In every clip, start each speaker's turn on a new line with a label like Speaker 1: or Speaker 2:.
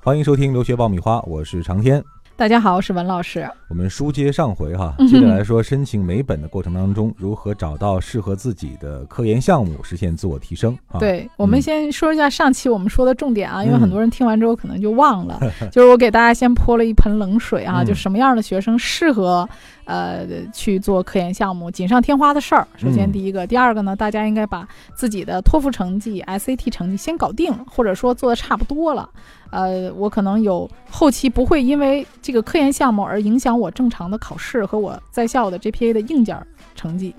Speaker 1: 欢迎收听留学爆米花，我是长天。
Speaker 2: 大家好，我是文老师。
Speaker 1: 我们书接上回哈，接着来说申请美本的过程当中，如何找到适合自己的科研项目，实现自我提升。
Speaker 2: 对，我们先说一下上期我们说的重点啊，因为很多人听完之后可能就忘了，就是我给大家先泼了一盆冷水啊，就什么样的学生适合。呃，去做科研项目锦上添花的事儿。首先，第一个，第二个呢，大家应该把自己的托福成绩、SAT 成绩先搞定，或者说做的差不多了。呃，我可能有后期不会因为这个科研项目而影响我正常的考试和我在校的 GPA 的硬件成绩。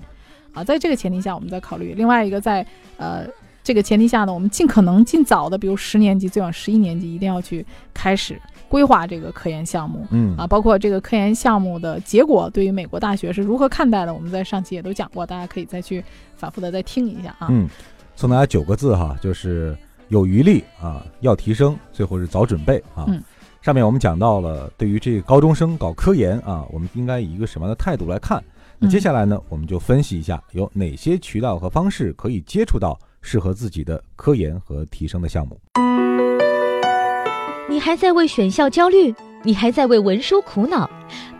Speaker 2: 啊，在这个前提下，我们再考虑。另外一个，在呃这个前提下呢，我们尽可能尽早的，比如十年级，最晚十一年级，一定要去开始。规划这个科研项目，
Speaker 1: 嗯
Speaker 2: 啊，包括这个科研项目的结果，对于美国大学是如何看待的？我们在上期也都讲过，大家可以再去反复的再听一下啊。
Speaker 1: 嗯，送大家九个字哈，就是有余力啊，要提升，最后是早准备啊。
Speaker 2: 嗯，
Speaker 1: 上面我们讲到了，对于这个高中生搞科研啊，我们应该以一个什么样的态度来看？那接下来呢，我们就分析一下有哪些渠道和方式可以接触到适合自己的科研和提升的项目。
Speaker 3: 你还在为选校焦虑？你还在为文书苦恼？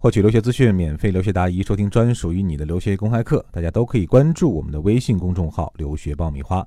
Speaker 1: 获取留学资讯，免费留学答疑，收听专属于你的留学公开课。大家都可以关注我们的微信公众号“留学爆米花”。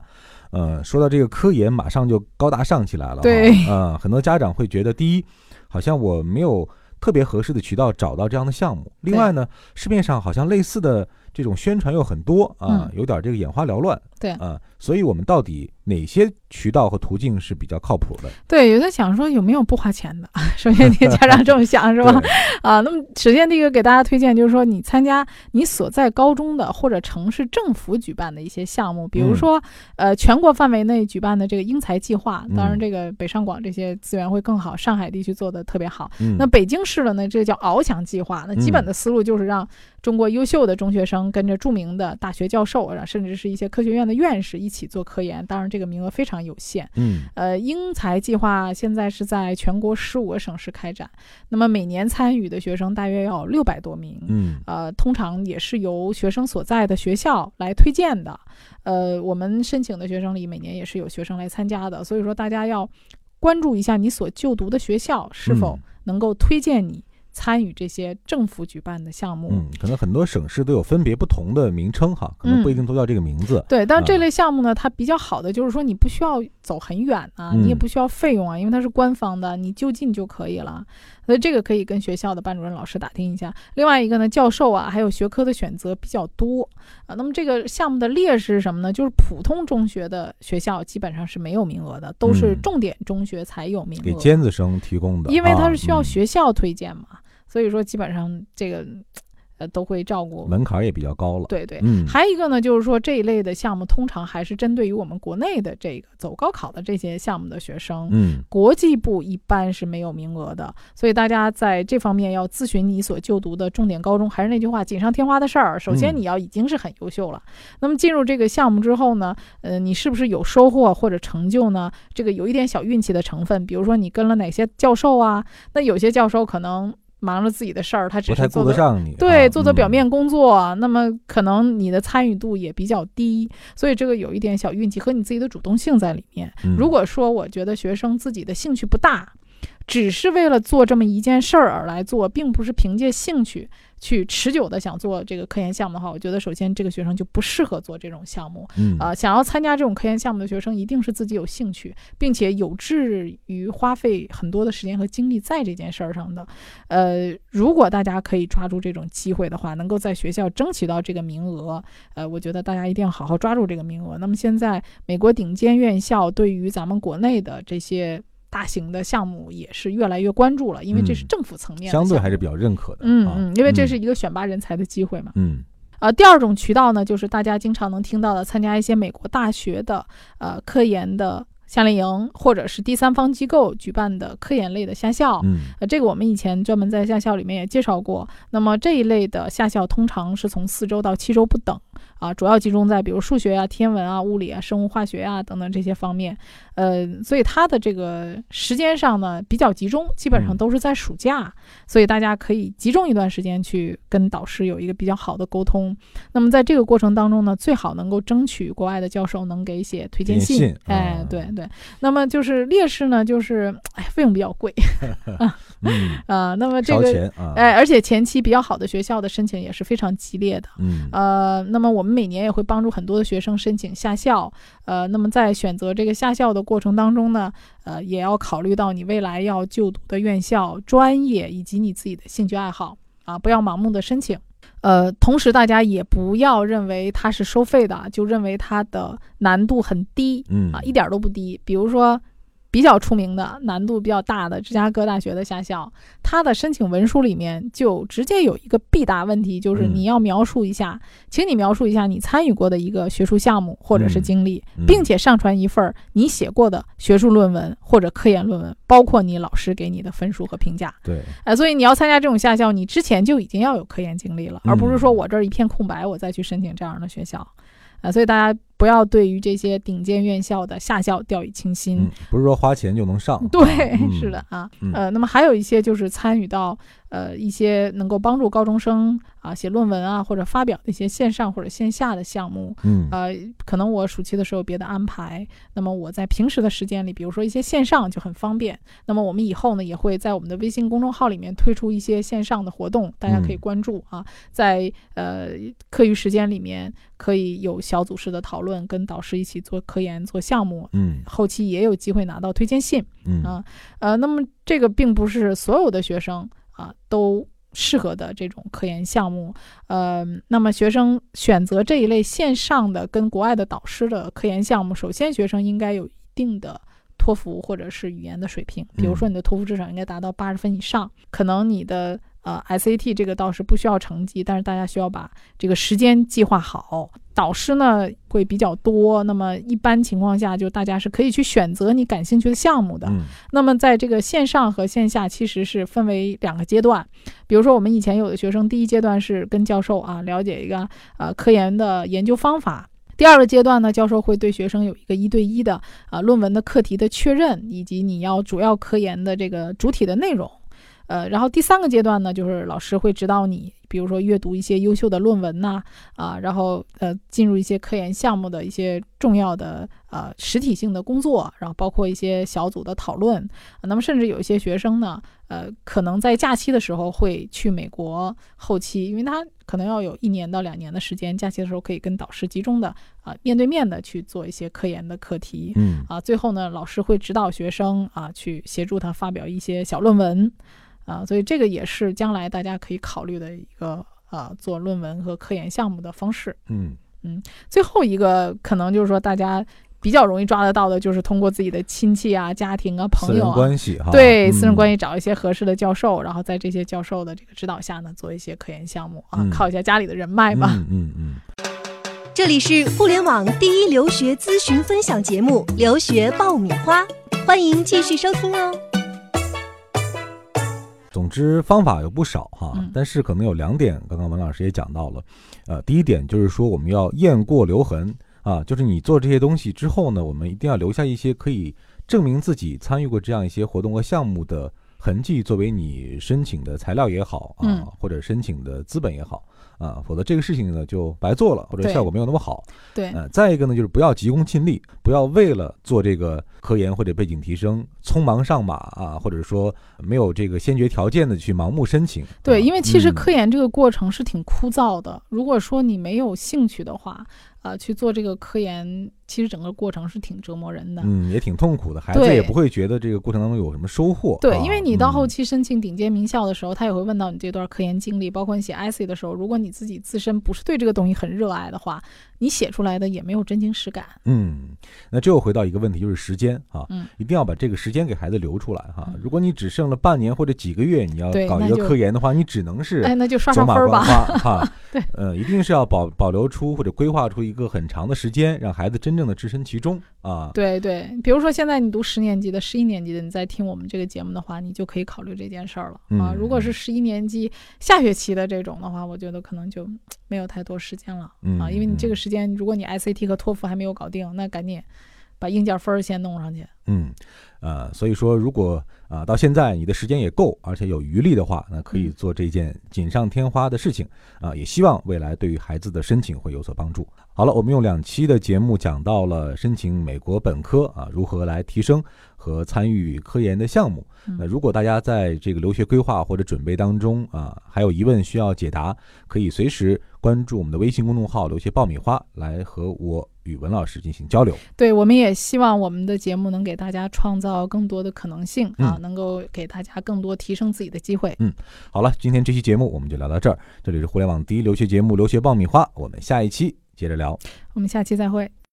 Speaker 1: 呃，说到这个科研，马上就高大上起来了。
Speaker 2: 对，
Speaker 1: 呃，很多家长会觉得，第一，好像我没有特别合适的渠道找到这样的项目；另外呢，市面上好像类似的这种宣传又很多啊，有点这个眼花缭乱。
Speaker 2: 对，
Speaker 1: 啊，所以我们到底？哪些渠道和途径是比较靠谱的？
Speaker 2: 对，有在想说有没有不花钱的。首先，你家长这么想是吧？啊，那么首先第一个给大家推荐就是说，你参加你所在高中的或者城市政府举办的一些项目，比如说呃全国范围内举办的这个英才计划。当然，这个北上广这些资源会更好，上海地区做的特别好。那北京市的呢，这叫翱翔计划。那基本的思路就是让中国优秀的中学生跟着著名的大学教授，甚至是一些科学院的院士一起做科研。当然，这个名额非常有限。
Speaker 1: 嗯，
Speaker 2: 呃，英才计划现在是在全国十五个省市开展，那么每年参与的学生大约要六百多名。
Speaker 1: 嗯，
Speaker 2: 呃，通常也是由学生所在的学校来推荐的。呃，我们申请的学生里每年也是有学生来参加的，所以说大家要关注一下你所就读的学校是否能够推荐你。参与这些政府举办的项目，
Speaker 1: 嗯，可能很多省市都有分别不同的名称哈，可能不一定都叫这个名字。
Speaker 2: 对，但这类项目呢，它比较好的就是说，你不需要走很远啊，你也不需要费用啊，因为它是官方的，你就近就可以了。所以这个可以跟学校的班主任老师打听一下。另外一个呢，教授啊，还有学科的选择比较多啊。那么这个项目的劣势是什么呢？就是普通中学的学校基本上是没有名额的，都是重点中学才有名额，
Speaker 1: 给尖子生提供的，
Speaker 2: 因为它是需要学校推荐嘛。所以说，基本上这个。呃，都会照顾，
Speaker 1: 门槛也比较高了。
Speaker 2: 对对，
Speaker 1: 嗯，
Speaker 2: 还有一个呢，就是说这一类的项目通常还是针对于我们国内的这个走高考的这些项目的学生，
Speaker 1: 嗯，
Speaker 2: 国际部一般是没有名额的，所以大家在这方面要咨询你所就读的重点高中。还是那句话，锦上添花的事儿，首先你要已经是很优秀了。那么进入这个项目之后呢，呃，你是不是有收获或者成就呢？这个有一点小运气的成分，比如说你跟了哪些教授啊？那有些教授可能。忙着自己的事儿，他只是
Speaker 1: 做得上你
Speaker 2: 对做做表面工作，那么可能你的参与度也比较低，所以这个有一点小运气和你自己的主动性在里面。如果说我觉得学生自己的兴趣不大，只是为了做这么一件事儿而来做，并不是凭借兴趣。去持久的想做这个科研项目的话，我觉得首先这个学生就不适合做这种项目。
Speaker 1: 嗯
Speaker 2: 啊，想要参加这种科研项目的学生，一定是自己有兴趣，并且有志于花费很多的时间和精力在这件事儿上的。呃，如果大家可以抓住这种机会的话，能够在学校争取到这个名额，呃，我觉得大家一定要好好抓住这个名额。那么现在美国顶尖院校对于咱们国内的这些。大型的项目也是越来越关注了，因为这是政府层面
Speaker 1: 相对还是比较认可的。
Speaker 2: 嗯嗯，因为这是一个选拔人才的机会嘛。
Speaker 1: 嗯，
Speaker 2: 呃，第二种渠道呢，就是大家经常能听到的，参加一些美国大学的呃科研的。夏令营或者是第三方机构举办的科研类的夏校，
Speaker 1: 嗯，
Speaker 2: 呃，这个我们以前专门在夏校里面也介绍过。那么这一类的夏校通常是从四周到七周不等，啊，主要集中在比如数学啊、天文啊、物理啊、生物化学啊等等这些方面。呃，所以它的这个时间上呢比较集中，基本上都是在暑假，所以大家可以集中一段时间去跟导师有一个比较好的沟通。那么在这个过程当中呢，最好能够争取国外的教授能给写推荐信。哎，对对。那么就是劣势呢，就是哎费用比较贵。
Speaker 1: 嗯
Speaker 2: 啊，那么这个哎，而且前期比较好的学校的申请也是非常激烈的。
Speaker 1: 嗯
Speaker 2: 呃，那么我们每年也会帮助很多的学生申请下校。呃，那么在选择这个下校的过程当中呢，呃，也要考虑到你未来要就读的院校、专业以及你自己的兴趣爱好啊，不要盲目的申请。呃，同时大家也不要认为它是收费的，就认为它的难度很低。
Speaker 1: 嗯
Speaker 2: 啊，一点都不低。比如说。比较出名的、难度比较大的芝加哥大学的下校，它的申请文书里面就直接有一个必答问题，就是你要描述一下，请你描述一下你参与过的一个学术项目或者是经历，并且上传一份你写过的学术论文或者科研论文，包括你老师给你的分数和评价。
Speaker 1: 对，
Speaker 2: 哎，所以你要参加这种下校，你之前就已经要有科研经历了，而不是说我这儿一片空白，我再去申请这样的学校。啊，所以大家不要对于这些顶尖院校的下校掉以轻心，
Speaker 1: 不是说花钱就能上。
Speaker 2: 对，是的啊，呃，那么还有一些就是参与到。呃，一些能够帮助高中生啊写论文啊或者发表的一些线上或者线下的项目，
Speaker 1: 嗯，
Speaker 2: 呃，可能我暑期的时候别的安排，那么我在平时的时间里，比如说一些线上就很方便。那么我们以后呢也会在我们的微信公众号里面推出一些线上的活动，大家可以关注啊，在呃课余时间里面可以有小组式的讨论，跟导师一起做科研做项目，
Speaker 1: 嗯，
Speaker 2: 后期也有机会拿到推荐信，
Speaker 1: 嗯
Speaker 2: 啊，呃，那么这个并不是所有的学生。啊，都适合的这种科研项目，呃，那么学生选择这一类线上的跟国外的导师的科研项目，首先学生应该有一定的托福或者是语言的水平，比如说你的托福至少应该达到八十分以上，可能你的。呃，SAT 这个倒是不需要成绩，但是大家需要把这个时间计划好。导师呢会比较多，那么一般情况下，就大家是可以去选择你感兴趣的项目的。那么在这个线上和线下其实是分为两个阶段。比如说我们以前有的学生，第一阶段是跟教授啊了解一个呃科研的研究方法，第二个阶段呢，教授会对学生有一个一对一的啊论文的课题的确认，以及你要主要科研的这个主体的内容。呃，然后第三个阶段呢，就是老师会指导你，比如说阅读一些优秀的论文呐，啊，然后呃进入一些科研项目的一些重要的呃实体性的工作，然后包括一些小组的讨论。那么甚至有一些学生呢，呃，可能在假期的时候会去美国后期，因为他可能要有一年到两年的时间，假期的时候可以跟导师集中的啊面对面的去做一些科研的课题。
Speaker 1: 嗯
Speaker 2: 啊，最后呢，老师会指导学生啊去协助他发表一些小论文。啊，所以这个也是将来大家可以考虑的一个啊，做论文和科研项目的方式。
Speaker 1: 嗯
Speaker 2: 嗯，最后一个可能就是说大家比较容易抓得到的，就是通过自己的亲戚啊、家庭啊、朋友啊，
Speaker 1: 关系哈，
Speaker 2: 对私人关系找一些合适的教授，然后在这些教授的这个指导下呢，做一些科研项目啊，靠一下家里的人脉嘛。
Speaker 1: 嗯嗯嗯。
Speaker 4: 这里是互联网第一留学咨询分享节目《留学爆米花》，欢迎继续收听哦。
Speaker 1: 总之方法有不少哈，但是可能有两点，刚刚文老师也讲到了。呃，第一点就是说我们要验过留痕啊，就是你做这些东西之后呢，我们一定要留下一些可以证明自己参与过这样一些活动和项目的痕迹，作为你申请的材料也好啊，或者申请的资本也好。啊，否则这个事情呢就白做了，或者效果没有那么好。
Speaker 2: 对，
Speaker 1: 呃，再一个呢，就是不要急功近利，不要为了做这个科研或者背景提升，匆忙上马啊，或者说没有这个先决条件的去盲目申请。
Speaker 2: 对，因为其实科研这个过程是挺枯燥的，如果说你没有兴趣的话。呃，去做这个科研，其实整个过程是挺折磨人的，
Speaker 1: 嗯，也挺痛苦的。孩子也不会觉得这个过程当中有什么收获。
Speaker 2: 对，因为你到后期申请顶尖名校的时候，他也会问到你这段科研经历，包括你写 essay 的时候，如果你自己自身不是对这个东西很热爱的话，你写出来的也没有真情实感。
Speaker 1: 嗯，那这又回到一个问题，就是时间啊，
Speaker 2: 嗯，
Speaker 1: 一定要把这个时间给孩子留出来哈。如果你只剩了半年或者几个月，你要搞一个科研的话，你只能是
Speaker 2: 哎，那就刷刷分
Speaker 1: 吧，哈。
Speaker 2: 对，
Speaker 1: 呃，一定是要保保留出或者规划出一个很长的时间，让孩子真正。的置身其中啊。
Speaker 2: 对对，比如说现在你读十年级的、十一年级的，你在听我们这个节目的话，你就可以考虑这件事儿了啊。
Speaker 1: 嗯
Speaker 2: 如果是十一年级下学期的这种的话，我觉得可能就没有太多时间了
Speaker 1: 嗯
Speaker 2: 啊，因为你这
Speaker 1: 嗯
Speaker 2: 个时间，如果你 SAT 和托福还没有搞定，那赶紧把硬件分儿先弄上去。
Speaker 1: 嗯，呃，所以说，如果啊、到现在你的时间也够，而且有余力的话，那可以
Speaker 2: 嗯
Speaker 1: 做这件锦上添花的事情啊、也希望未来对于孩子的申请会有所帮助。好了，我们用两期的节目讲到了申请美国本科啊，如何来提升和参与科研的项目。
Speaker 2: 嗯
Speaker 1: 那如果大家在这个留学规划或者准备当中啊，还有疑问需要解答，可以随时关注我们的微信公众号“留学爆米花”来和我与文老师进行交流。
Speaker 2: 对，我们也希望我们的节目能给大家创造更多的可能性啊，
Speaker 1: 嗯
Speaker 2: 能够给大家更多提升自己的机会。
Speaker 1: 嗯好了，今天这期节目我们就聊到这儿。这里是互联网第一留学节目《留学爆米花》，我们下一期接着聊。
Speaker 2: 我们下期再会。